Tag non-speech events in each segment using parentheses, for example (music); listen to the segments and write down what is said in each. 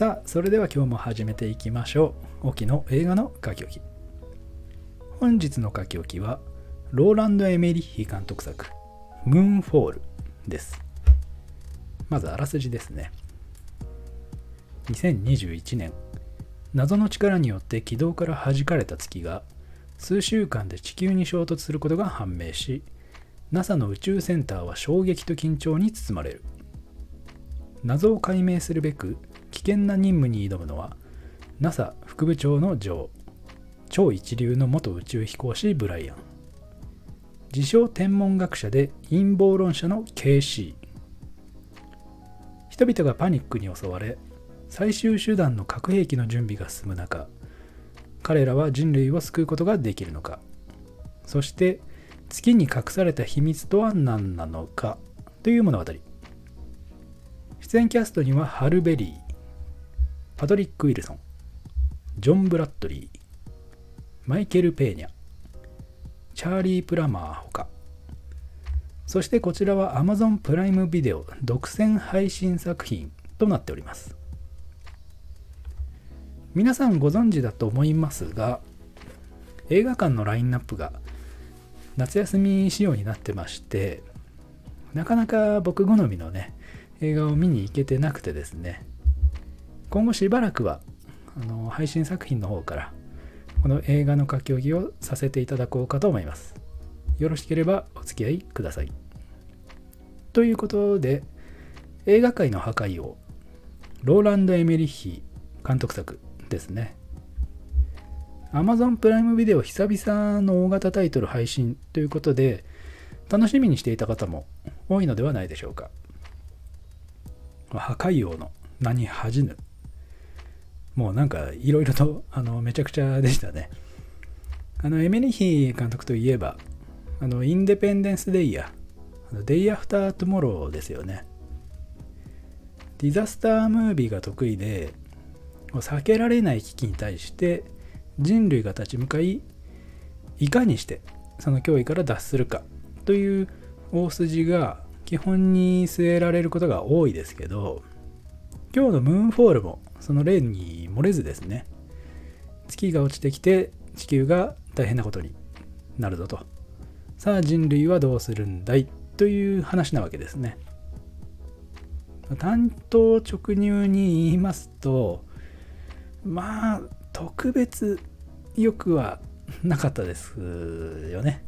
さあそれでは今日も始めていきましょう。沖の映画の書き置き。本日の書き置きはローランド・エメリッヒ監督作「ムーンフォール」です。まずあらすじですね。2021年謎の力によって軌道から弾かれた月が数週間で地球に衝突することが判明し NASA の宇宙センターは衝撃と緊張に包まれる。謎を解明するべく危険な任務に挑むのは NASA 副部長のジョー超一流の元宇宙飛行士ブライアン。自称天文学者で陰謀論者の KC 人々がパニックに襲われ最終手段の核兵器の準備が進む中彼らは人類を救うことができるのか。そして月に隠された秘密とは何なのかという物語。出演キャストにはハル・ベリー。パトリック・ウィルソンジョン・ブラッドリーマイケル・ペーニャチャーリー・プラマーほか。そしてこちらは Amazon プライムビデオ独占配信作品となっております。皆さんご存知だと思いますが映画館のラインナップが夏休み仕様になってましてなかなか僕好みのね映画を見に行けてなくてですね今後しばらくはあの配信作品の方からこの映画の書き置きをさせていただこうかと思います。よろしければお付き合いください。ということで映画界の破壊王ローランド・エメリッヒ監督作ですね。Amazon プライムビデオ久々の大型タイトル配信ということで楽しみにしていた方も多いのではないでしょうか。破壊王の名に恥じぬ。もうなんかいろいろと (laughs) あのめちゃくちゃでしたね。あのエメリヒ監督といえばあのインデペンデンス・デイやデイ・アフター・トゥモローですよね。ディザスタームービーが得意で避けられない危機に対して人類が立ち向かいいかにしてその脅威から脱するかという大筋が基本に据えられることが多いですけど今日のムーンフォールもその例に漏れずですね月が落ちてきて地球が大変なことになるぞと。さあ人類はどうするんだい？という話なわけですね。単刀直入に言いますとまあ特別よくはなかったですよね。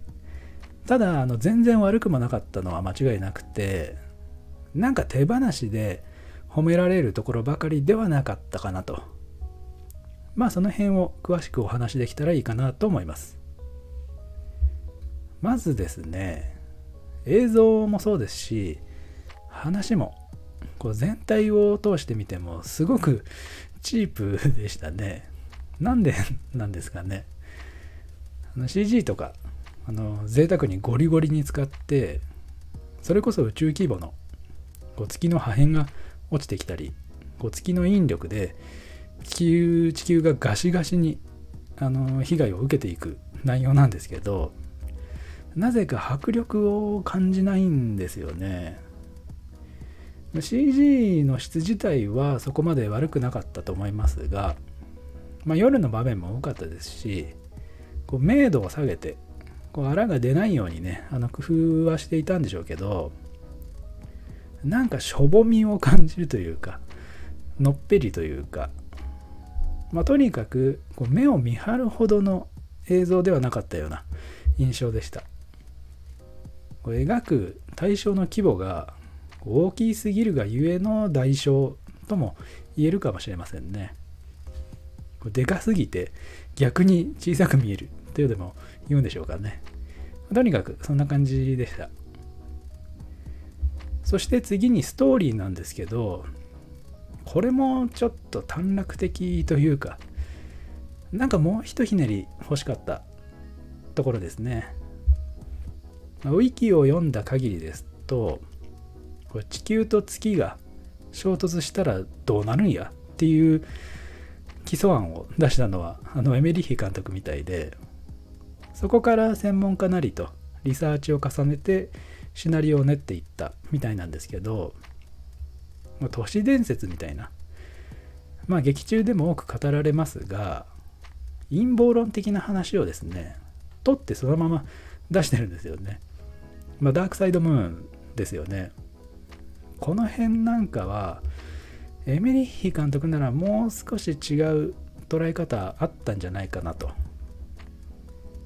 ただあの全然悪くもなかったのは間違いなくてなんか手放しで褒められるところばかりではなかったかなとまあその辺を詳しくお話しできたらいいかなと思いますまずですね映像もそうですし話もこう全体を通してみてもすごくチープでしたね。なんでなんですかね。CG とかあの贅沢にゴリゴリに使ってそれこそ宇宙規模のこう月の破片が落ちてきたりこう月の引力で地球地球がガシガシにあの被害を受けていく内容なんですけどなぜか迫力を感じないんですよね。CG の質自体はそこまで悪くなかったと思いますが、まあ、夜の場面も多かったですしこう明度を下げてこう荒が出ないようにねあの工夫はしていたんでしょうけどなんかしょぼみを感じるというかのっぺりというか、まあ、とにかくこう目を見張るほどの映像ではなかったような印象でした描く対象の規模が大きすぎるがゆえの代償とも言えるかもしれませんね。でかすぎて逆に小さく見えるというでも言うんでしょうかね。とにかくそんな感じでした。そして次にストーリーなんですけど、これもちょっと短絡的というか、なんかもうひとひねり欲しかったところですね。ウィキを読んだ限りですと、これ地球と月が衝突したらどうなるんやっていう基礎案を出したのはあのエメリッヒ監督みたいでそこから専門家なりとリサーチを重ねてシナリオを練っていったみたいなんですけどま都市伝説みたいなまあ劇中でも多く語られますが陰謀論的な話をですね取ってそのまま出してるんですよね。まあ、ダークサイドムーンですよね。この辺なんかはエメリッヒ監督ならもう少し違う捉え方あったんじゃないかなと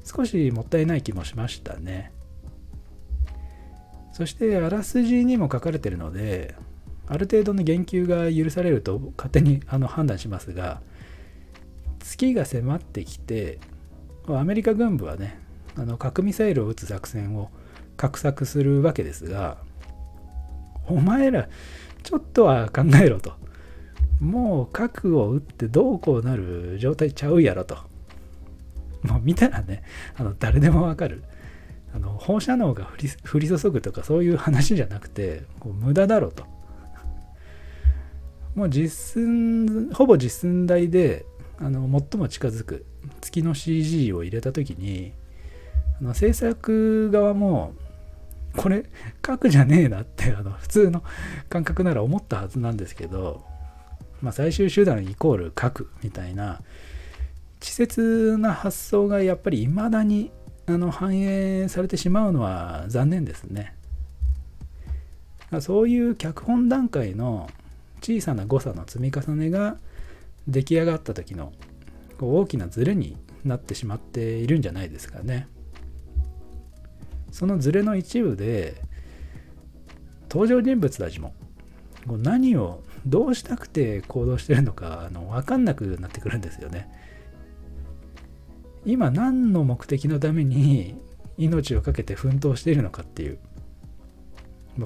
少しもったいない気もしましたねそしてあらすじにも書かれてるのである程度の言及が許されると勝手にあの判断しますが月が迫ってきてアメリカ軍部はねあの核ミサイルを撃つ作戦を画策するわけですがお前らちょっとは考えろと。もう核を撃ってどうこうなる状態ちゃうやろと。もう見たらねあの誰でもわかる。あの放射能が降り注ぐとかそういう話じゃなくてこう無駄だろと。もう実寸ほぼ実寸大であの最も近づく月の CG を入れた時にあの制作側もこれ核じゃねえなってあの普通の感覚なら思ったはずなんですけど、まあ、最終手段イコール核みたいな稚拙な発想がやっぱり未だにあの反映されてしまうのは残念ですね。そういう脚本段階の小さな誤差の積み重ねが出来上がった時の大きなズレになってしまっているんじゃないですかね。そのズレの一部で登場人物たちも何をどうしたくて行動してるのかあの分かんなくなってくるんですよね。今何の目的のために命を懸けて奮闘しているのかっていう。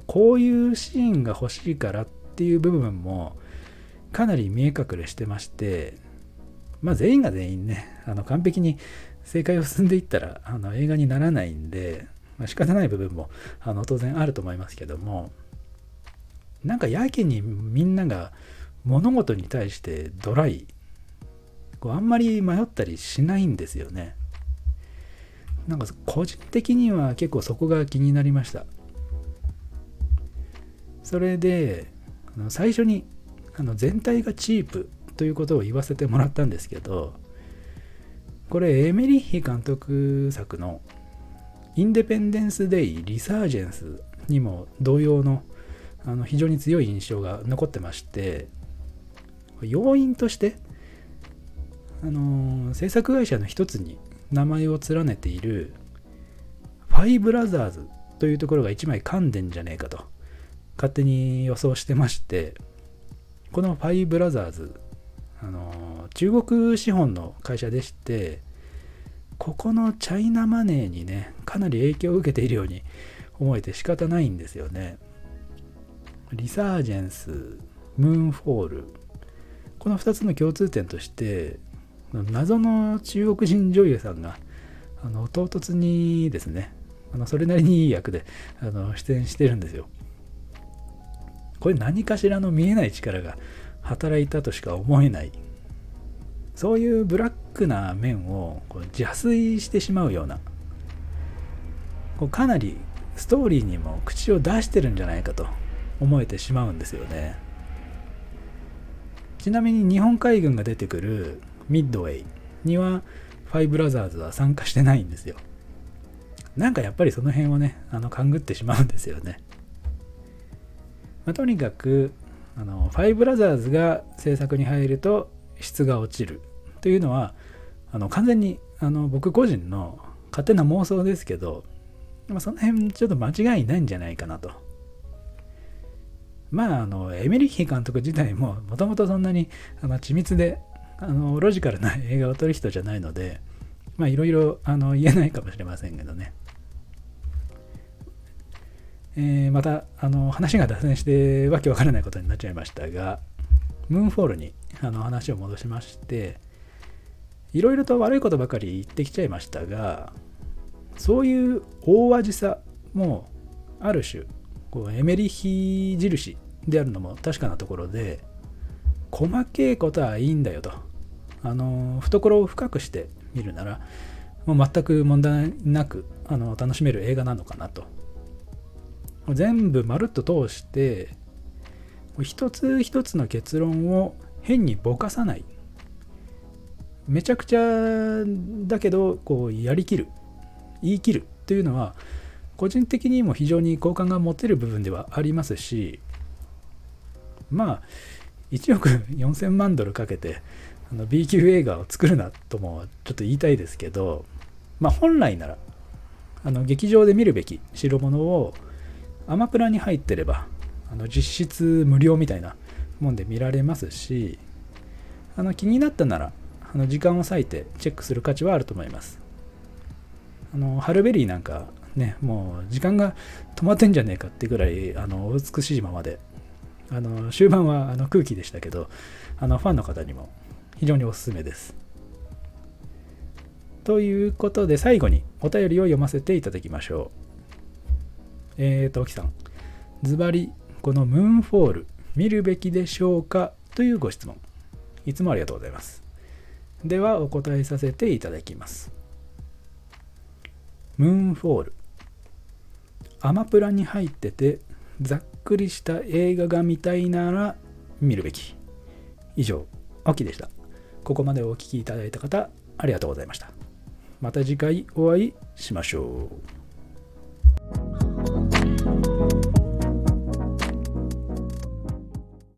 こういうシーンが欲しいからっていう部分もかなり見え隠れしてましてまあ全員が全員ねあの完璧に正解を進んでいったらあの映画にならないんで、まあ、仕方ない部分もあの当然あると思いますけどもなんかやけにみんなが物事に対してドライこうあんまり迷ったりしないんですよね。なんか個人的には結構そこが気になりました。それで最初にあの全体がチープということを言わせてもらったんですけどこれエメリッヒ監督作の「インデペンデンス・デイ・リサージェンス」にも同様のあの非常に強い印象が残ってまして要因としてあの制作会社の一つに名前を連ねているファイブラザーズというところが一枚噛んでんじゃねえかと勝手に予想してましてこのファイブラザーズあの中国資本の会社でしてここのチャイナマネーにねかなり影響を受けているように思えて仕方ないんですよね。リサージェンスムーンフォールこの2つの共通点として謎の中国人女優さんがあの唐突にですねあのそれなりにいい役であの出演してるんですよ。これ何かしらの見えない力が働いたとしか思えない。そういうブラックな面をこう邪推してしまうようなこうかなりストーリーにも口を出してるんじゃないかと思えてしまうんですよね。ちなみに日本海軍が出てくるミッドウェイにはファイブラザーズは参加してないんですよ。なんかやっぱりその辺をねあの勘ぐってしまうんですよね。まあ、とにかくあのファイブラザーズが制作に入ると質が落ちる。というのはあの完全にあの僕個人の勝手な妄想ですけど、まあ、その辺ちょっと間違いないんじゃないかなと。まあ、あのエメリッヒ監督自体ももともとそんなにあの緻密であのロジカルな映画を撮る人じゃないのでまあいろいろあの言えないかもしれませんけどね。えー、またあの話が脱線してわけわからないことになっちゃいましたがムーンフォールにあの話を戻しましていろいろと悪いことばかり言ってきちゃいましたがそういう大味さもある種こうエメリヒ印であるのも確かなところで細けいことはいいんだよとあの懐を深くしてみるならもう全く問題なくあの楽しめる映画なのかなと。全部まるっと通して一つ一つの結論を変にぼかさない。めちゃくちゃだけどこうやりきる言い切るというのは個人的にも非常に好感が持てる部分ではありますしまあ1億4000万ドルかけてあの B 級映画を作るなともちょっと言いたいですけどまあ本来ならあの劇場で見るべき代物をアマプラに入ってればあの実質無料みたいなもんで見られますしあの気になったならあの時間を割いてチェックする価値はあると思います。あのハルベリーなんかねもう時間が止まってんじゃねえかってぐらいあの美しいままで。あの終盤はあの空気でしたけどあのファンの方にも非常におすすめです。ということで最後にお便りを読ませていただきましょう。えーと、沖さん。ズバリこのムーンフォール見るべきでしょうか？というご質問。いつもありがとうございます。ではお答えさせていただきます。ムーンフォール。アマプラに入っててざっくりした映画が見たいなら見るべき。以上秋でした。ここまでお聴きいただいた方ありがとうございました。また次回お会いしましょう。